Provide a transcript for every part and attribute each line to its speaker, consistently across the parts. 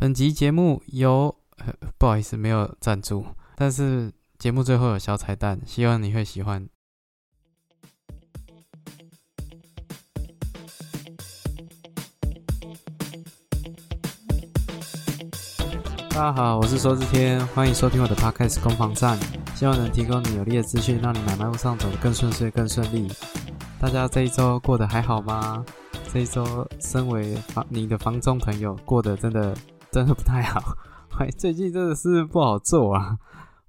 Speaker 1: 本集节目由不好意思没有赞助，但是节目最后有小彩蛋，希望你会喜欢。大家好，我是周志天，欢迎收听我的 Podcast 攻防战，希望能提供你有力的资讯，让你买卖路上走得更顺遂、更顺利。大家这一周过得还好吗？这一周，身为房你的房中朋友，过得真的真的不太好。最近真的是不好做啊！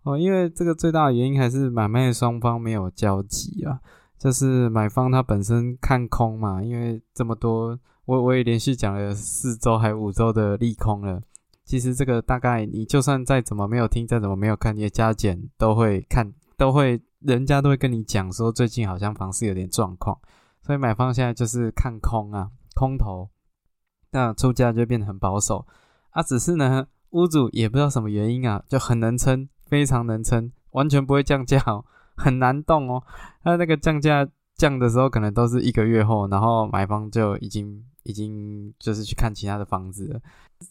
Speaker 1: 哦，因为这个最大的原因还是买卖双方没有交集啊。就是买方他本身看空嘛，因为这么多，我我也连续讲了四周还五周的利空了。其实这个大概你就算再怎么没有听，再怎么没有看，你的加减都会看，都会。人家都会跟你讲说，最近好像房市有点状况，所以买方现在就是看空啊，空头，那出价就变得很保守啊。只是呢，屋主也不知道什么原因啊，就很能撑，非常能撑，完全不会降价哦，很难动哦。他那个降价降的时候，可能都是一个月后，然后买方就已经已经就是去看其他的房子了。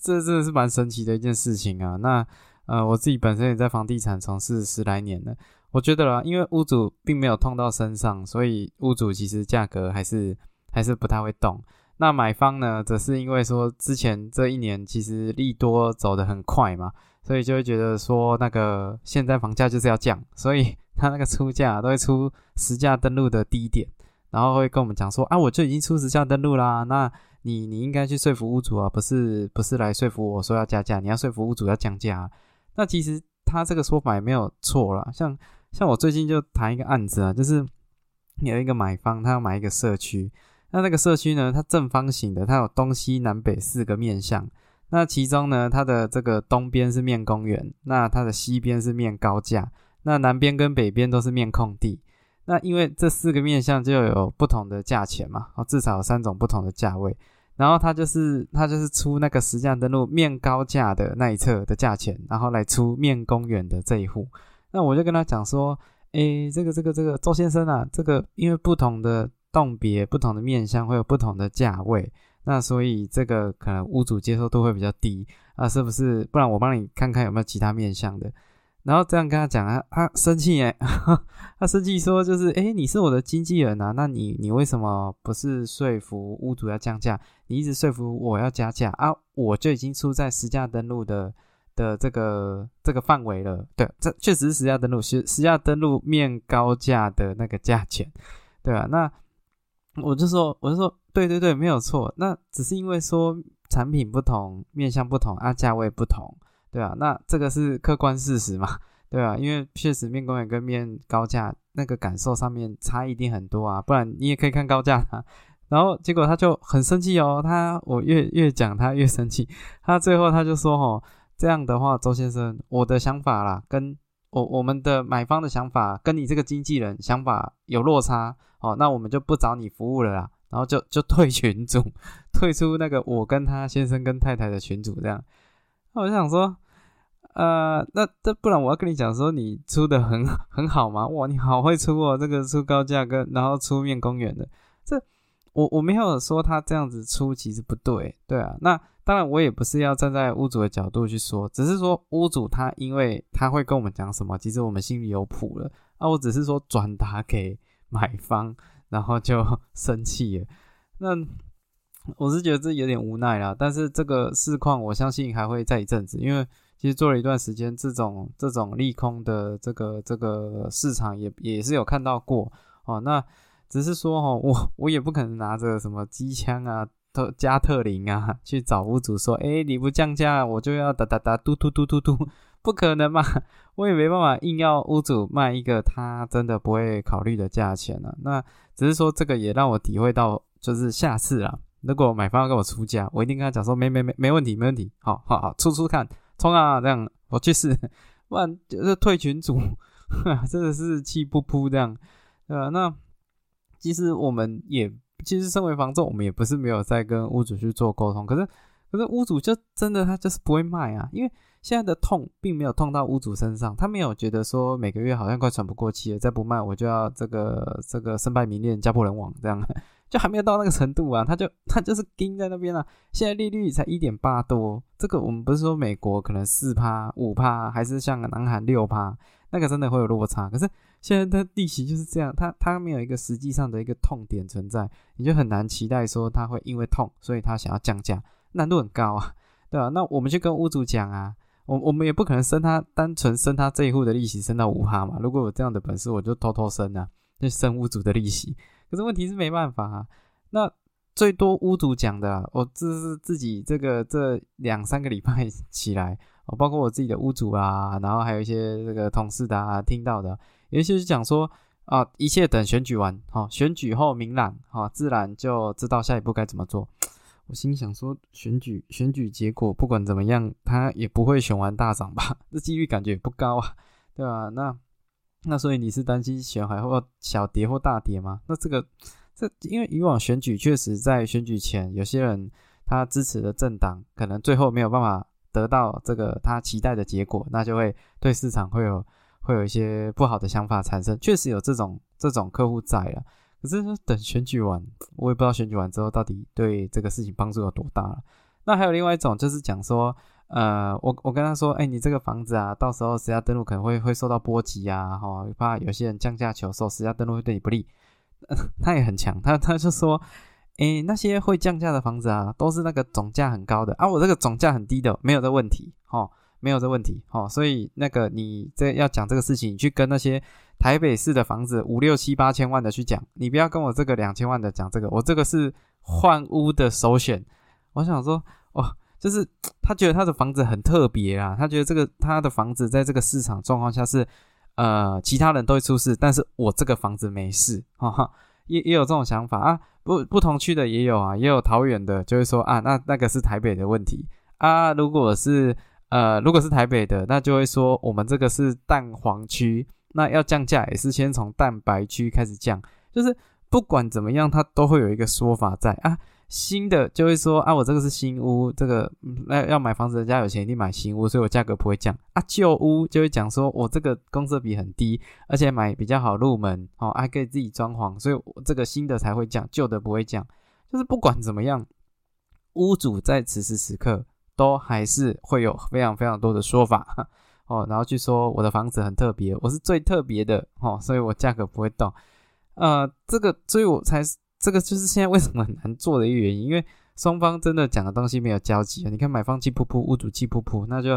Speaker 1: 这真的是蛮神奇的一件事情啊。那呃，我自己本身也在房地产从事十来年了。我觉得啦，因为屋主并没有痛到身上，所以屋主其实价格还是还是不太会动。那买方呢，则是因为说之前这一年其实利多走得很快嘛，所以就会觉得说那个现在房价就是要降，所以 他那个出价都会出实价登录的低点，然后会跟我们讲说啊，我就已经出实价登录啦，那你你应该去说服屋主啊，不是不是来说服我说要加价，你要说服屋主要降价。那其实他这个说法也没有错啦，像。像我最近就谈一个案子啊，就是有一个买方，他要买一个社区。那那个社区呢，它正方形的，它有东西南北四个面向。那其中呢，它的这个东边是面公园，那它的西边是面高架，那南边跟北边都是面空地。那因为这四个面向就有不同的价钱嘛，哦，至少有三种不同的价位。然后他就是他就是出那个实价登录面高架的那一侧的价钱，然后来出面公园的这一户。那我就跟他讲说，诶，这个这个这个周先生啊，这个因为不同的动别、不同的面相会有不同的价位，那所以这个可能屋主接受度会比较低啊，是不是？不然我帮你看看有没有其他面相的。然后这样跟他讲啊，他生气诶，他生气说就是，诶，你是我的经纪人啊，那你你为什么不是说服屋主要降价？你一直说服我要加价啊，我就已经出在实价登录的。的这个这个范围了，对，这确实是实价登录，实实价登录面高价的那个价钱，对吧？那我就说，我就说，对对对，没有错。那只是因为说产品不同，面向不同啊，价位不同，对吧？那这个是客观事实嘛，对吧？因为确实面公园跟面高价那个感受上面差异一定很多啊，不然你也可以看高价啊。然后结果他就很生气哦，他我越越讲他越生气，他最后他就说哦。这样的话，周先生，我的想法啦，跟我我们的买方的想法，跟你这个经纪人想法有落差哦，那我们就不找你服务了啦，然后就就退群组，退出那个我跟他先生跟太太的群组这样。那我就想说，呃，那这不然我要跟你讲说，你出的很很好吗？哇，你好会出哦，这个出高价跟然后出面公园的，这我我没有说他这样子出其实不对，对啊，那。当然，我也不是要站在屋主的角度去说，只是说屋主他因为他会跟我们讲什么，其实我们心里有谱了啊。我只是说转达给买方，然后就 生气了。那我是觉得这有点无奈啦。但是这个市况，我相信还会再一阵子，因为其实做了一段时间，这种这种利空的这个这个市场也也是有看到过哦。那只是说哈，我我也不可能拿着什么机枪啊。特加特林啊，去找屋主说：“哎，你不降价，我就要哒哒哒嘟嘟嘟嘟嘟，不可能嘛！我也没办法硬要屋主卖一个他真的不会考虑的价钱了。那只是说这个也让我体会到，就是下次啊，如果买方要跟我出价，我一定跟他讲说：没没没没问题，没问题，好好好，出出看，冲啊！这样我去试，不然就是退群主，真的是气不扑这样，对吧？那其实我们也。其实，身为房仲，我们也不是没有在跟屋主去做沟通。可是，可是屋主就真的他就是不会卖啊，因为现在的痛并没有痛到屋主身上，他没有觉得说每个月好像快喘不过气了，再不卖我就要这个这个身败名裂、家破人亡这样。就还没有到那个程度啊，他就他就是盯在那边啊。现在利率才一点八多，这个我们不是说美国可能四趴五趴，还是像南韩六趴，那个真的会有落差。可是现在的利息就是这样，它它没有一个实际上的一个痛点存在，你就很难期待说它会因为痛，所以它想要降价，难度很高啊，对吧？那我们就跟屋主讲啊，我我们也不可能升他单纯升他这一户的利息升到五趴嘛。如果有这样的本事，我就偷偷升啊，就升屋主的利息。可是问题是没办法啊，那最多屋主讲的，我这是自己这个这两三个礼拜 起来，哦，包括我自己的屋主啊，然后还有一些这个同事的啊，听到的，有一些是讲说啊，一切等选举完，好，选举后明朗，好，自然就知道下一步该怎么做。我心想说，选举选举结果不管怎么样，他也不会选完大涨吧？这几率感觉也不高啊，对吧？那。那所以你是担心选还或小跌或大跌吗？那这个这因为以往选举确实在选举前，有些人他支持的政党可能最后没有办法得到这个他期待的结果，那就会对市场会有会有一些不好的想法产生。确实有这种这种客户在了，可是等选举完，我也不知道选举完之后到底对这个事情帮助有多大了。那还有另外一种就是讲说。呃，我我跟他说，哎，你这个房子啊，到时候实价登录可能会会受到波及啊，哈，怕有些人降价求售，实价登录会对你不利。他也很强，他他就说，哎，那些会降价的房子啊，都是那个总价很高的啊，我这个总价很低的，没有这问题，哈，没有这问题，哈，所以那个你这要讲这个事情，你去跟那些台北市的房子五六七八千万的去讲，你不要跟我这个两千万的讲这个，我这个是换屋的首选。我想说，哦。就是他觉得他的房子很特别啊，他觉得这个他的房子在这个市场状况下是，呃，其他人都会出事，但是我这个房子没事，哈哈，也也有这种想法啊，不不同区的也有啊，也有桃园的，就会说啊，那那个是台北的问题啊，如果是呃如果是台北的，那就会说我们这个是蛋黄区，那要降价也是先从蛋白区开始降，就是不管怎么样，它都会有一个说法在啊。新的就会说啊，我这个是新屋，这个那要买房子人家有钱一定买新屋，所以我价格不会降啊。旧屋就会讲说我这个公设比很低，而且买比较好入门哦，还可以自己装潢，所以我这个新的才会降，旧的不会降。就是不管怎么样，屋主在此时此刻都还是会有非常非常多的说法 哦，然后去说我的房子很特别，我是最特别的哦，所以我价格不会动。呃，这个所以我才。这个就是现在为什么很难做的一个原因，因为双方真的讲的东西没有交集啊。你看买方气噗噗，屋主气噗噗，那就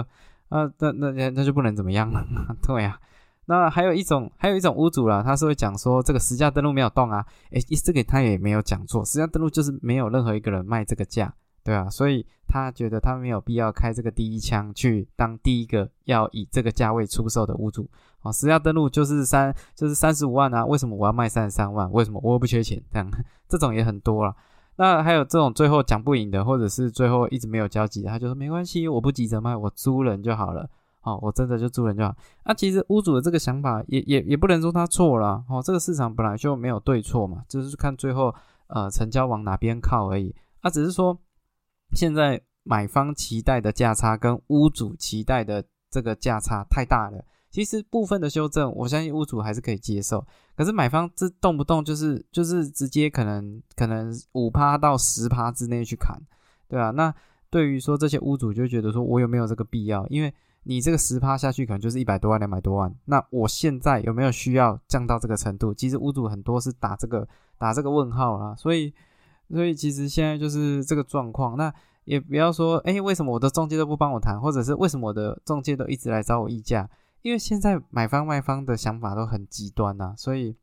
Speaker 1: 啊，那那那那就不能怎么样了，对呀。那还有一种，还有一种屋主啦，他是会讲说这个实价登录没有动啊，诶，这个他也没有讲错，实价登录就是没有任何一个人卖这个价。对啊，所以他觉得他没有必要开这个第一枪去当第一个要以这个价位出售的屋主啊。实价登录就是三就是三十五万啊，为什么我要卖三十三万？为什么我又不缺钱？这样这种也很多了。那还有这种最后讲不赢的，或者是最后一直没有交集的，他就说没关系，我不急着卖，我租人就好了。哦，我真的就租人就好。那其实屋主的这个想法也也也不能说他错了。哦，这个市场本来就没有对错嘛，就是看最后呃成交往哪边靠而已。他只是说。现在买方期待的价差跟屋主期待的这个价差太大了。其实部分的修正，我相信屋主还是可以接受。可是买方这动不动就是就是直接可能可能五趴到十趴之内去砍，对啊，那对于说这些屋主就觉得说我有没有这个必要？因为你这个十趴下去可能就是一百多万两百多万，那我现在有没有需要降到这个程度？其实屋主很多是打这个打这个问号啦，所以。所以其实现在就是这个状况，那也不要说，哎，为什么我的中介都不帮我谈，或者是为什么我的中介都一直来找我议价？因为现在买方卖方的想法都很极端呐，所以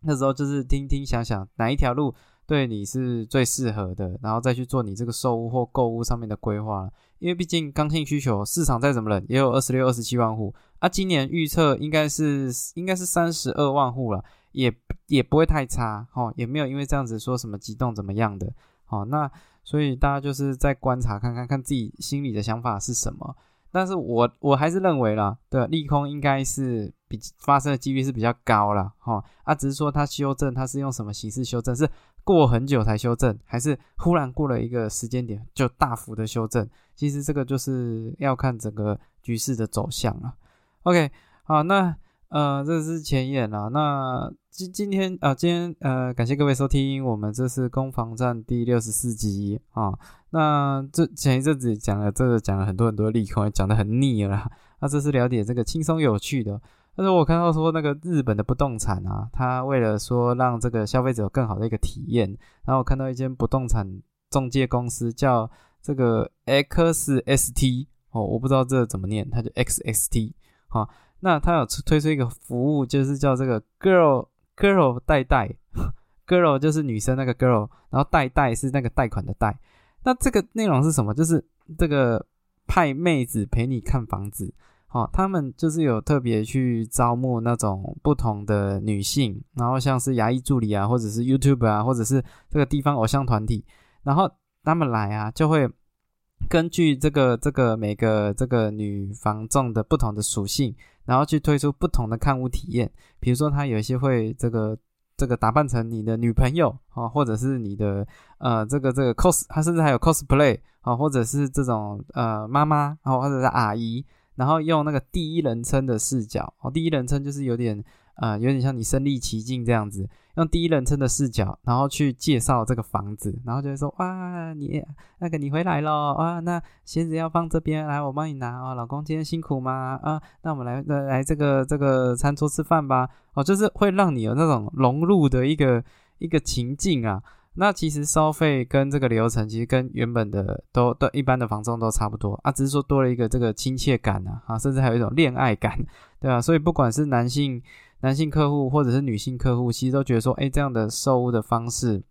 Speaker 1: 那时候就是听听想想哪一条路对你是最适合的，然后再去做你这个售屋或购物上面的规划。因为毕竟刚性需求市场再怎么冷，也有二十六、二十七万户啊，今年预测应该是应该是三十二万户了。也也不会太差，哦，也没有因为这样子说什么激动怎么样的，哦，那所以大家就是在观察看看看自己心里的想法是什么。但是我我还是认为啦，对，利空应该是比发生的几率是比较高啦，哈，啊，只是说它修正，它是用什么形式修正？是过很久才修正，还是忽然过了一个时间点就大幅的修正？其实这个就是要看整个局势的走向了。OK，好，那。呃，这是前言啦。那今今天啊，今天呃，感谢各位收听我们这是攻防战第六十四集啊。那这前一阵子讲了这个，讲了很多很多利空，讲的很腻了。那这是了解这个轻松有趣的。但是我看到说那个日本的不动产啊，他为了说让这个消费者有更好的一个体验，然后我看到一间不动产中介公司叫这个 XST 哦，我不知道这怎么念，它就 XST 哈。那他有推出一个服务，就是叫这个 girl girl 代贷，girl 就是女生那个 girl，然后代贷是那个贷款的贷。那这个内容是什么？就是这个派妹子陪你看房子，好，他们就是有特别去招募那种不同的女性，然后像是牙医助理啊，或者是 YouTube 啊，或者是这个地方偶像团体，然后他们来啊，就会根据这个这个每个这个女房众的不同的属性。然后去推出不同的看物体验，比如说他有一些会这个这个打扮成你的女朋友啊，或者是你的呃这个这个 cos，他甚至还有 cosplay 啊，或者是这种呃妈妈啊，或者是阿姨，然后用那个第一人称的视角哦，第一人称就是有点呃有点像你身临其境这样子。用第一人称的视角，然后去介绍这个房子，然后就会说：哇，你那个你回来了啊？那鞋子要放这边，来我帮你拿哦。老公今天辛苦吗？啊，那我们来来来这个这个餐桌吃饭吧。哦，就是会让你有那种融入的一个一个情境啊。那其实收费跟这个流程其实跟原本的都都一般的房中都差不多啊，只是说多了一个这个亲切感啊，啊，甚至还有一种恋爱感，对吧？所以不管是男性。男性客户或者是女性客户，其实都觉得说，哎，这样的售屋的方式，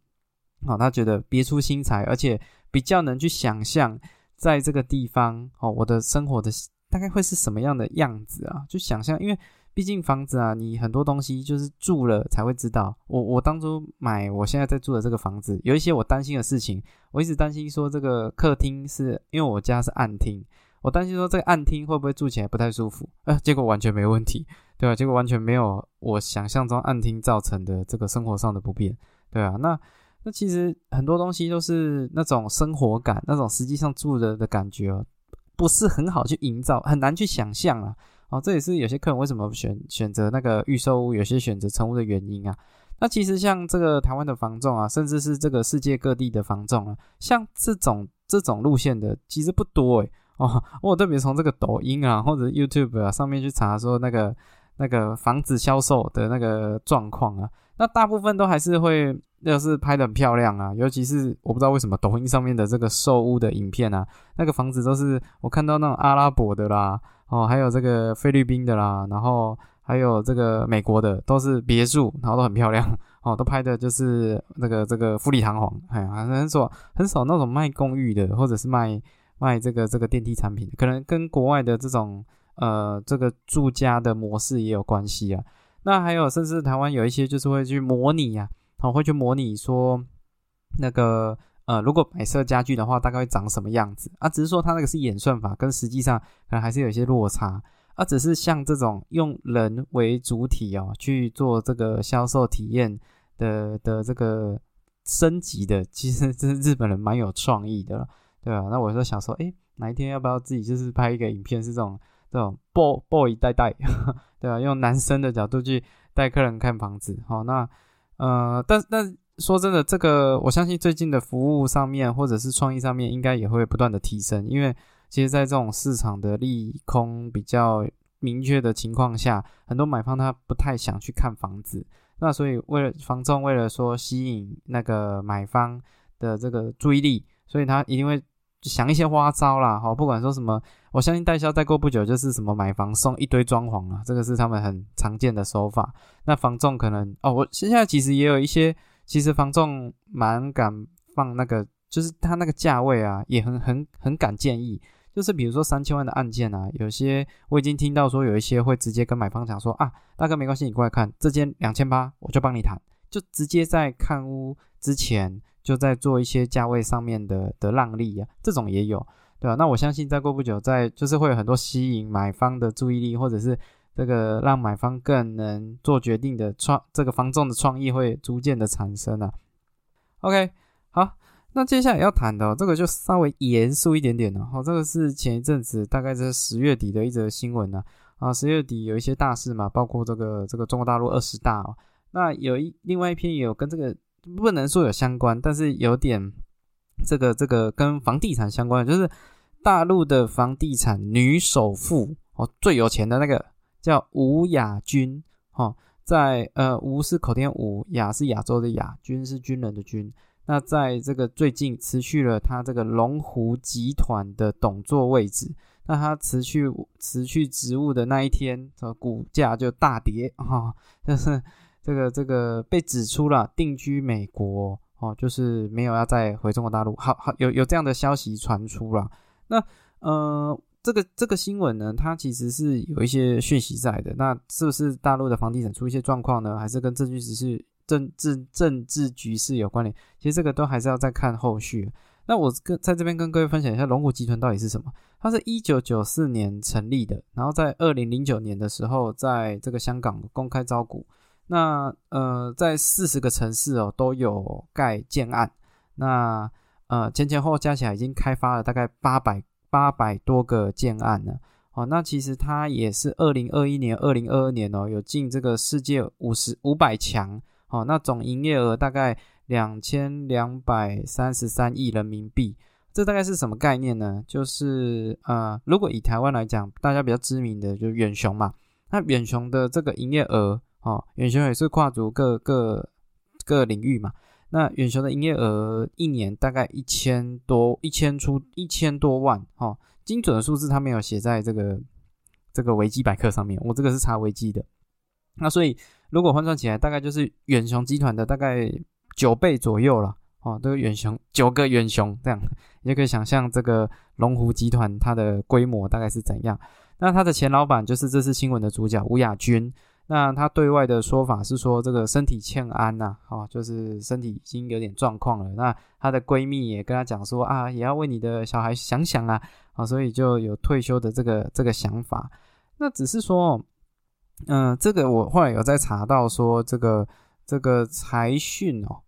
Speaker 1: 哦，他觉得别出心裁，而且比较能去想象，在这个地方，哦，我的生活的大概会是什么样的样子啊？就想象，因为毕竟房子啊，你很多东西就是住了才会知道。我我当初买我现在在住的这个房子，有一些我担心的事情，我一直担心说这个客厅是因为我家是暗厅。我担心说这个暗厅会不会住起来不太舒服，呃，结果完全没问题，对吧？结果完全没有我想象中暗厅造成的这个生活上的不便，对啊。那那其实很多东西都是那种生活感，那种实际上住的的感觉，不是很好去营造，很难去想象啊。哦，这也是有些客人为什么选选择那个预售屋，有些选择成屋的原因啊。那其实像这个台湾的房仲啊，甚至是这个世界各地的房仲啊，像这种这种路线的其实不多诶。哦，我特别从这个抖音啊，或者 YouTube 啊上面去查说那个那个房子销售的那个状况啊，那大部分都还是会，要是拍的很漂亮啊，尤其是我不知道为什么抖音上面的这个售屋的影片啊，那个房子都是我看到那种阿拉伯的啦，哦，还有这个菲律宾的啦，然后还有这个美国的，都是别墅，然后都很漂亮，哦，都拍的就是那个这个富丽堂皇，哎呀，很少很少那种卖公寓的，或者是卖。卖这个这个电梯产品，可能跟国外的这种呃这个住家的模式也有关系啊。那还有，甚至台湾有一些就是会去模拟呀，好会去模拟说那个呃，如果摆设家具的话，大概会长什么样子啊？只是说它那个是演算法，跟实际上可能还是有一些落差啊。只是像这种用人为主体哦去做这个销售体验的的这个升级的，其实这是日本人蛮有创意的。对啊，那我就想说，哎，哪一天要不要自己就是拍一个影片，是这种这种 boy boy 带带，对啊，用男生的角度去带客人看房子，好，那呃，但但说真的，这个我相信最近的服务上面或者是创意上面，应该也会不断的提升，因为其实，在这种市场的利空比较明确的情况下，很多买方他不太想去看房子，那所以为了房仲，为了说吸引那个买方的这个注意力，所以他一定会。想一些花招啦，哈，不管说什么，我相信代销再过不久就是什么买房送一堆装潢啊，这个是他们很常见的手法。那房仲可能哦，我现在其实也有一些，其实房仲蛮敢放那个，就是他那个价位啊，也很很很敢建议，就是比如说三千万的案件啊，有些我已经听到说有一些会直接跟买方讲说啊，大哥没关系，你过来看这间两千八，我就帮你谈，就直接在看屋之前。就在做一些价位上面的的让利啊，这种也有，对吧？那我相信再过不久，在就是会有很多吸引买方的注意力，或者是这个让买方更能做决定的创这个房仲的创意会逐渐的产生啊。OK，好，那接下来要谈的这个就稍微严肃一点点了。好，这个是前一阵子大概在十月底的一则新闻呢。啊，十月底有一些大事嘛，包括这个这个中国大陆二十大哦。那有一另外一篇也有跟这个不能说有相关，但是有点这个这个跟房地产相关的，就是大陆的房地产女首富哦，最有钱的那个叫吴雅君哦，在呃吴是口天吴，雅是亚洲的雅，君是军人的军。那在这个最近辞去了他这个龙湖集团的董座位置，那他辞去辞去职务的那一天，这股价就大跌哈，就是这个这个被指出了定居美国哦，就是没有要再回中国大陆，好好有有这样的消息传出了。那呃，这个这个新闻呢，它其实是有一些讯息在的，那是不是大陆的房地产出一些状况呢？还是跟证据只是？政治政治局势有关联，其实这个都还是要再看后续。那我跟在这边跟各位分享一下龙湖集团到底是什么。它是一九九四年成立的，然后在二零零九年的时候，在这个香港公开招股。那呃，在四十个城市哦都有盖建案。那呃前前后加起来已经开发了大概八百八百多个建案了。哦，那其实它也是二零二一年、二零二二年哦有进这个世界五十五百强。哦，那总营业额大概两千两百三十三亿人民币，这大概是什么概念呢？就是呃，如果以台湾来讲，大家比较知名的就是远雄嘛。那远雄的这个营业额，哦，远雄也是跨足各个各领域嘛。那远雄的营业额一年大概一千多，一千出一千多万，哦，精准的数字它没有写在这个这个维基百科上面，我这个是查维基的。那所以。如果换算起来，大概就是远雄集团的大概九倍左右了哦。都远雄九个远雄这样，你就可以想象这个龙湖集团它的规模大概是怎样。那他的前老板就是这次新闻的主角吴亚军。那他对外的说法是说这个身体欠安呐，哦，就是身体已经有点状况了。那她的闺蜜也跟她讲说啊，也要为你的小孩想想啊，啊，所以就有退休的这个这个想法。那只是说。嗯，这个我后来有在查到说，这个这个财讯哦，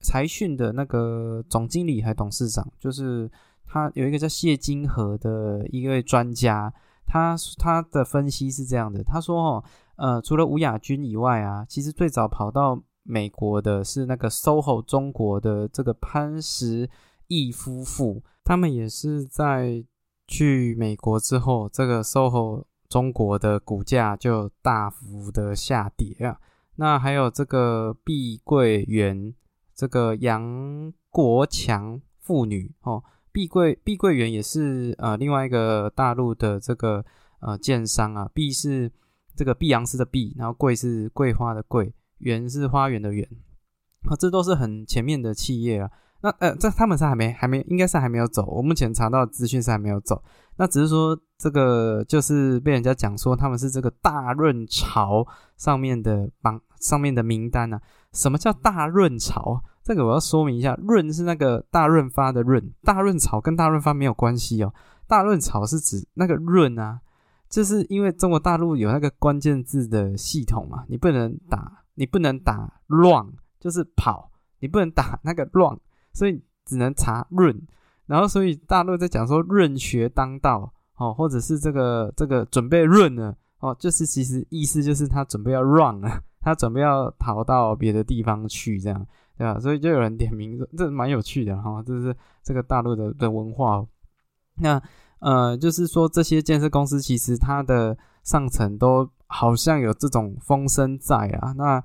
Speaker 1: 财讯的那个总经理还董事长，就是他有一个叫谢金河的一位专家，他他的分析是这样的，他说哦，呃，除了吴亚军以外啊，其实最早跑到美国的是那个 SOHO 中国的这个潘石屹夫妇，他们也是在去美国之后，这个 SOHO。中国的股价就大幅的下跌啊，那还有这个碧桂园，这个杨国强妇女哦，碧桂碧桂园也是呃另外一个大陆的这个呃建商啊，碧是这个碧阳斯的碧，然后桂是桂花的桂，园是花园的园，啊，这都是很前面的企业啊。那呃，这他们是还没还没，应该是还没有走。我目前查到资讯是还没有走。那只是说这个就是被人家讲说他们是这个大润潮上面的榜上面的名单呢。什么叫大润潮？这个我要说明一下，润是那个大润发的润，大润潮跟大润发没有关系哦。大润潮是指那个润啊，就是因为中国大陆有那个关键字的系统嘛，你不能打，你不能打乱，就是跑，你不能打那个乱。所以只能查润，然后所以大陆在讲说润学当道哦，或者是这个这个准备润了哦，就是其实意思就是他准备要 run 了，他准备要逃到别的地方去这样，对吧？所以就有人点名说这蛮有趣的哈，这是这个大陆的的文化。那呃，就是说这些建设公司其实它的上层都好像有这种风声在啊，那。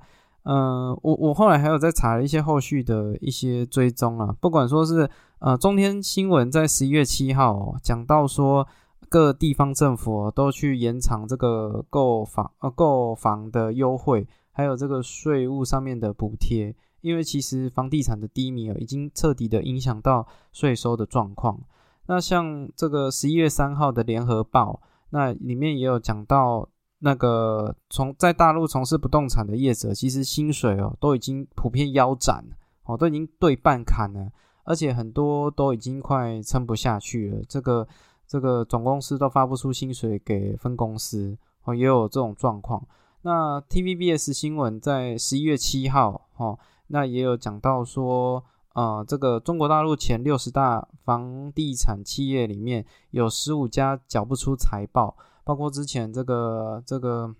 Speaker 1: 呃，我我后来还有在查了一些后续的一些追踪啊，不管说是呃中天新闻在十一月七号讲到说各地方政府都去延长这个购房呃购房的优惠，还有这个税务上面的补贴，因为其实房地产的低迷已经彻底的影响到税收的状况。那像这个十一月三号的联合报，那里面也有讲到。那个从在大陆从事不动产的业者，其实薪水哦都已经普遍腰斩哦，都已经对半砍了，而且很多都已经快撑不下去了。这个这个总公司都发不出薪水给分公司哦，也有这种状况。那 TVBS 新闻在十一月七号哦，那也有讲到说，呃，这个中国大陆前六十大房地产企业里面有十五家缴不出财报。包括之前这个这个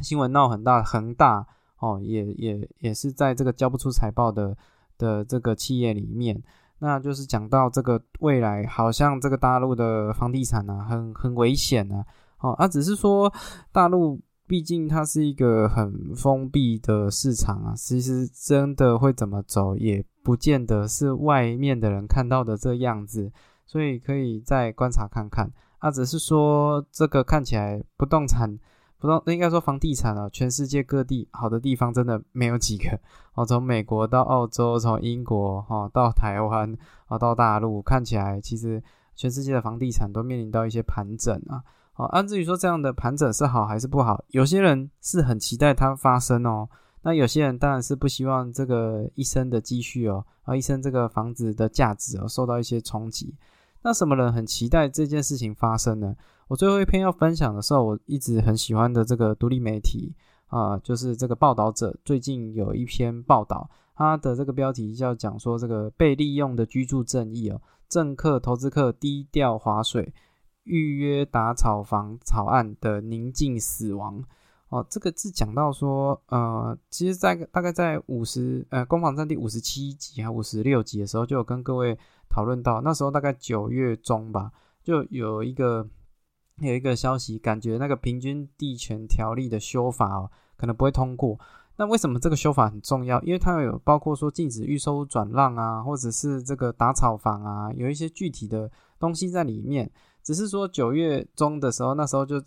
Speaker 1: 新闻闹很大，恒大哦，也也也是在这个交不出财报的的这个企业里面，那就是讲到这个未来好像这个大陆的房地产啊，很很危险啊，哦，啊，只是说大陆。毕竟它是一个很封闭的市场啊，其实真的会怎么走，也不见得是外面的人看到的这样子，所以可以再观察看看啊。只是说这个看起来不动产，不动应该说房地产啊，全世界各地好的地方真的没有几个哦。从美国到澳洲，从英国哈到台湾啊到大陆，看起来其实全世界的房地产都面临到一些盘整啊。哦，按至于说这样的盘整是好还是不好，有些人是很期待它发生哦。那有些人当然是不希望这个一生的积蓄哦，啊一生这个房子的价值哦受到一些冲击。那什么人很期待这件事情发生呢？我最后一篇要分享的时候，我一直很喜欢的这个独立媒体啊，就是这个报道者最近有一篇报道，它的这个标题叫讲说这个被利用的居住正义哦，政客投资客低调划水。预约打草房草案的宁静死亡哦，这个是讲到说，呃，其实，在大概在五十呃攻防战第五十七集还五十六集的时候，就有跟各位讨论到，那时候大概九月中吧，就有一个有一个消息，感觉那个平均地权条例的修法哦，可能不会通过。那为什么这个修法很重要？因为它有包括说禁止预收转让啊，或者是这个打草房啊，有一些具体的东西在里面。只是说九月中的时候，那时候就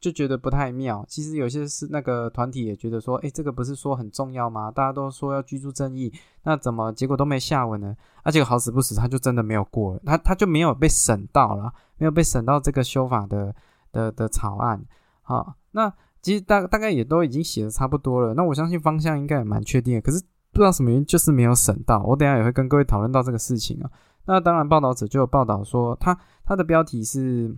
Speaker 1: 就觉得不太妙。其实有些是那个团体也觉得说，哎，这个不是说很重要吗？大家都说要居住正义，那怎么结果都没下文呢？而且好死不死，他就真的没有过了，他他就没有被审到了，没有被审到这个修法的的的草案。好，那其实大大概也都已经写的差不多了。那我相信方向应该也蛮确定的，可是不知道什么原因就是没有审到。我等下也会跟各位讨论到这个事情啊。那当然，报道者就有报道说，他他的标题是，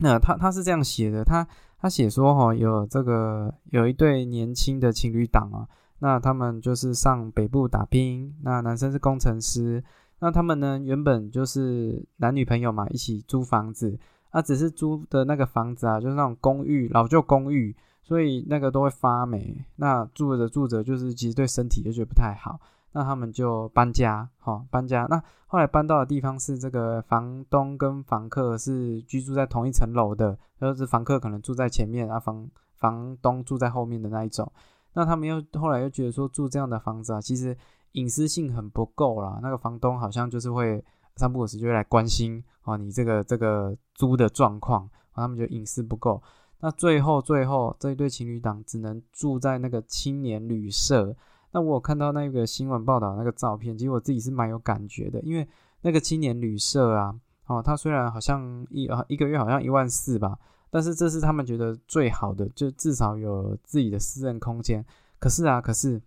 Speaker 1: 那他他是这样写的，他他写说哈，有这个有一对年轻的情侣档啊，那他们就是上北部打拼，那男生是工程师，那他们呢原本就是男女朋友嘛，一起租房子，啊，只是租的那个房子啊，就是那种公寓，老旧公寓，所以那个都会发霉，那住着住着就是其实对身体就觉得不太好。那他们就搬家，哈，搬家。那后来搬到的地方是这个房东跟房客是居住在同一层楼的，就是房客可能住在前面，啊，房房东住在后面的那一种。那他们又后来又觉得说住这样的房子啊，其实隐私性很不够啦。那个房东好像就是会三不五时就会来关心哦，你这个这个租的状况，他们就隐私不够。那最后最后这一对情侣档只能住在那个青年旅社。那我看到那个新闻报道那个照片，其实我自己是蛮有感觉的，因为那个青年旅社啊，哦，它虽然好像一啊一个月好像一万四吧，但是这是他们觉得最好的，就至少有自己的私人空间。可是啊，可是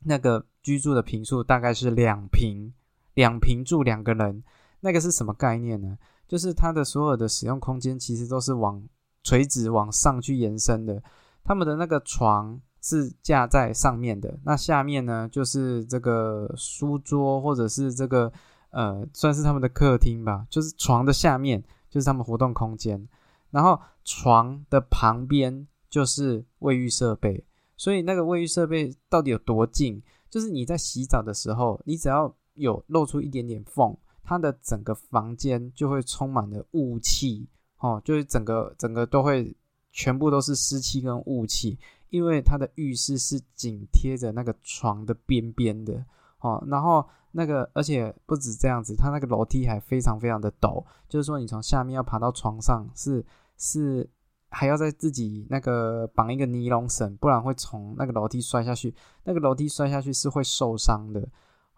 Speaker 1: 那个居住的平数大概是两平，两平住两个人，那个是什么概念呢？就是它的所有的使用空间其实都是往垂直往上去延伸的，他们的那个床。是架在上面的，那下面呢就是这个书桌，或者是这个呃，算是他们的客厅吧。就是床的下面就是他们活动空间，然后床的旁边就是卫浴设备。所以那个卫浴设备到底有多近？就是你在洗澡的时候，你只要有露出一点点缝，它的整个房间就会充满了雾气哦，就是整个整个都会全部都是湿气跟雾气。因为它的浴室是紧贴着那个床的边边的哦，然后那个而且不止这样子，它那个楼梯还非常非常的陡，就是说你从下面要爬到床上是是还要在自己那个绑一个尼龙绳，不然会从那个楼梯摔下去，那个楼梯摔下去是会受伤的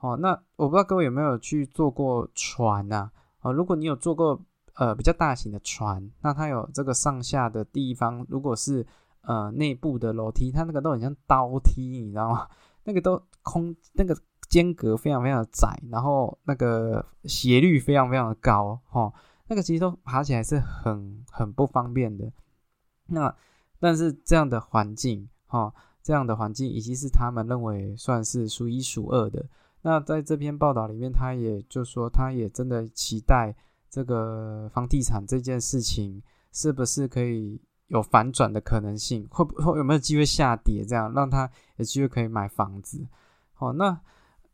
Speaker 1: 哦。那我不知道各位有没有去坐过船呐？哦，如果你有坐过呃比较大型的船，那它有这个上下的地方，如果是呃，内部的楼梯，它那个都很像刀梯，你知道吗？那个都空，那个间隔非常非常的窄，然后那个斜率非常非常的高，哈，那个其实都爬起来是很很不方便的。那但是这样的环境，哈，这样的环境已经是他们认为算是数一数二的。那在这篇报道里面，他也就说，他也真的期待这个房地产这件事情是不是可以。有反转的可能性？会不会有没有机会下跌？这样让他有机会可以买房子？哦，那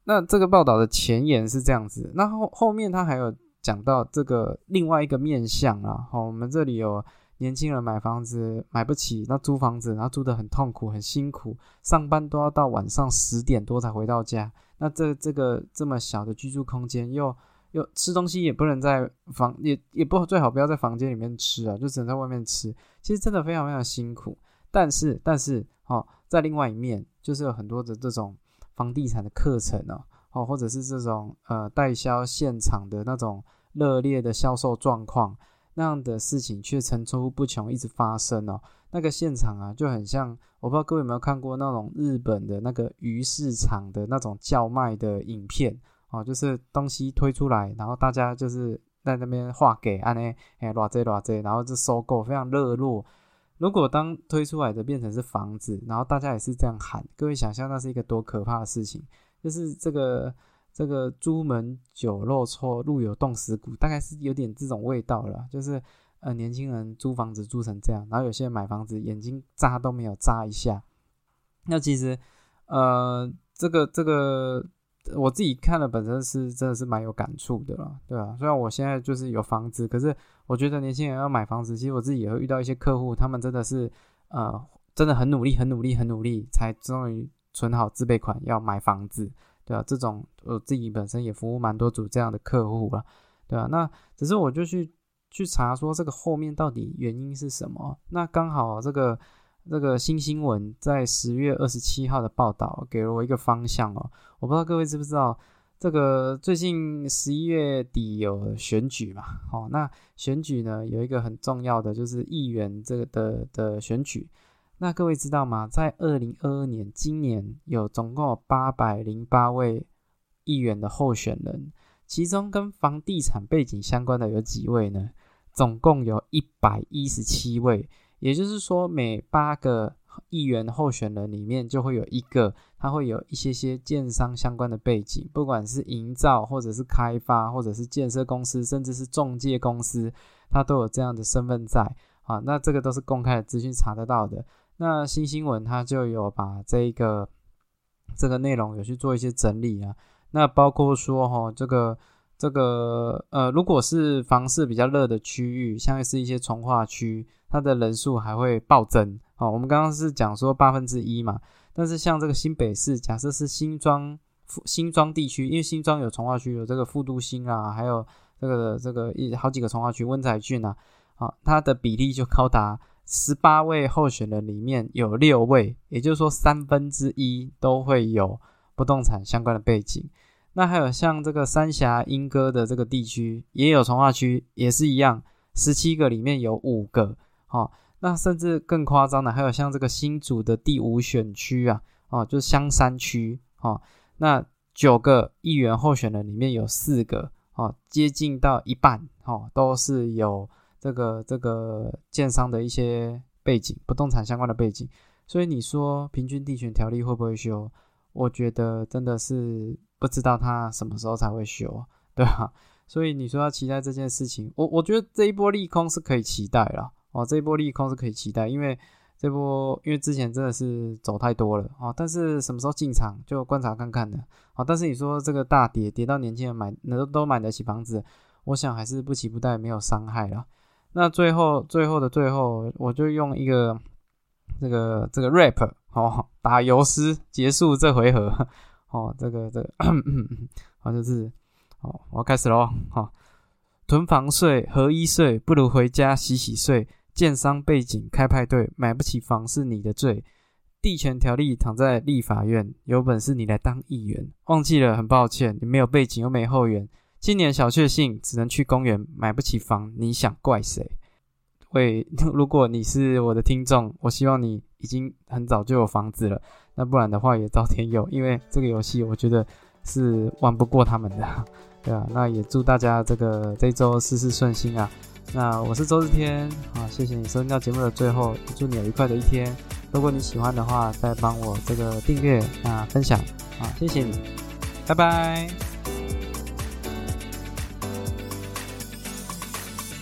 Speaker 1: 那这个报道的前言是这样子，那后后面他还有讲到这个另外一个面向啊。好，我们这里有年轻人买房子买不起，那租房子，然后租的很痛苦很辛苦，上班都要到晚上十点多才回到家。那这这个这么小的居住空间，又又吃东西也不能在房，也也不最好不要在房间里面吃啊，就只能在外面吃。其实真的非常非常辛苦。但是但是哦，在另外一面，就是有很多的这种房地产的课程哦，哦或者是这种呃代销现场的那种热烈的销售状况，那样的事情却层出不穷，一直发生哦。那个现场啊，就很像，我不知道各位有没有看过那种日本的那个鱼市场的那种叫卖的影片哦，就是东西推出来，然后大家就是在那边画给安呢，哎，偌这偌这，然后就收购，非常热络。如果当推出来的变成是房子，然后大家也是这样喊，各位想象那是一个多可怕的事情，就是这个这个朱门酒肉臭，路有冻死骨，大概是有点这种味道了，就是。呃，年轻人租房子租成这样，然后有些人买房子眼睛眨都没有眨一下。那其实，呃，这个这个我自己看了，本身是真的是蛮有感触的了，对吧？虽然我现在就是有房子，可是我觉得年轻人要买房子，其实我自己也会遇到一些客户，他们真的是呃，真的很努力、很努力、很努力，才终于存好自备款要买房子，对吧？这种我自己本身也服务蛮多组这样的客户了，对吧？那只是我就去。去查说这个后面到底原因是什么？那刚好这个这个新新闻在十月二十七号的报道给了我一个方向哦。我不知道各位知不知道，这个最近十一月底有选举嘛？哦，那选举呢有一个很重要的就是议员这个的的选举。那各位知道吗？在二零二二年，今年有总共有八百零八位议员的候选人，其中跟房地产背景相关的有几位呢？总共有一百一十七位，也就是说，每八个议员候选人里面就会有一个，他会有一些些建商相关的背景，不管是营造，或者是开发，或者是建设公司，甚至是中介公司，他都有这样的身份在啊。那这个都是公开的资讯，查得到的。那新新闻它就有把这一个这个内容有去做一些整理啊。那包括说哈，这个。这个呃，如果是房市比较热的区域，像是一些从化区，它的人数还会暴增哦。我们刚刚是讲说八分之一嘛，但是像这个新北市，假设是新庄新庄地区，因为新庄有从化区，有这个富都新啊，还有这个这个一好几个从化区，温仔郡啊，啊，它的比例就高达十八位候选人里面有六位，也就是说三分之一都会有不动产相关的背景。那还有像这个三峡莺歌的这个地区，也有从化区，也是一样，十七个里面有五个，哦，那甚至更夸张的，还有像这个新竹的第五选区啊，哦，就是香山区，哦，那九个议员候选人里面有四个，哦，接近到一半，哦，都是有这个这个建商的一些背景，不动产相关的背景，所以你说平均地权条例会不会修？我觉得真的是。不知道他什么时候才会修，对吧？所以你说要期待这件事情，我我觉得这一波利空是可以期待了哦，这一波利空是可以期待，因为这波因为之前真的是走太多了哦，但是什么时候进场就观察看看的哦。但是你说这个大跌跌到年轻人买能都买得起房子，我想还是不期不待，没有伤害了。那最后最后的最后，我就用一个这个这个 rap 哦，打油诗结束这回合。哦，这个这个，好就是，哦，我要开始喽。哈，囤房税、合一税，不如回家洗洗睡。建商背景开派对，买不起房是你的罪。地权条例躺在立法院，有本事你来当议员。忘记了，很抱歉，你没有背景又没后援。今年小确幸，只能去公园。买不起房，你想怪谁？喂，如果你是我的听众，我希望你已经很早就有房子了。那不然的话也早点有，因为这个游戏我觉得是玩不过他们的，对啊。那也祝大家这个这周事事顺心啊。那我是周日天啊，谢谢你收听到节目的最后，祝你有愉快的一天。如果你喜欢的话，再帮我这个订阅啊分享啊，谢谢你，拜拜。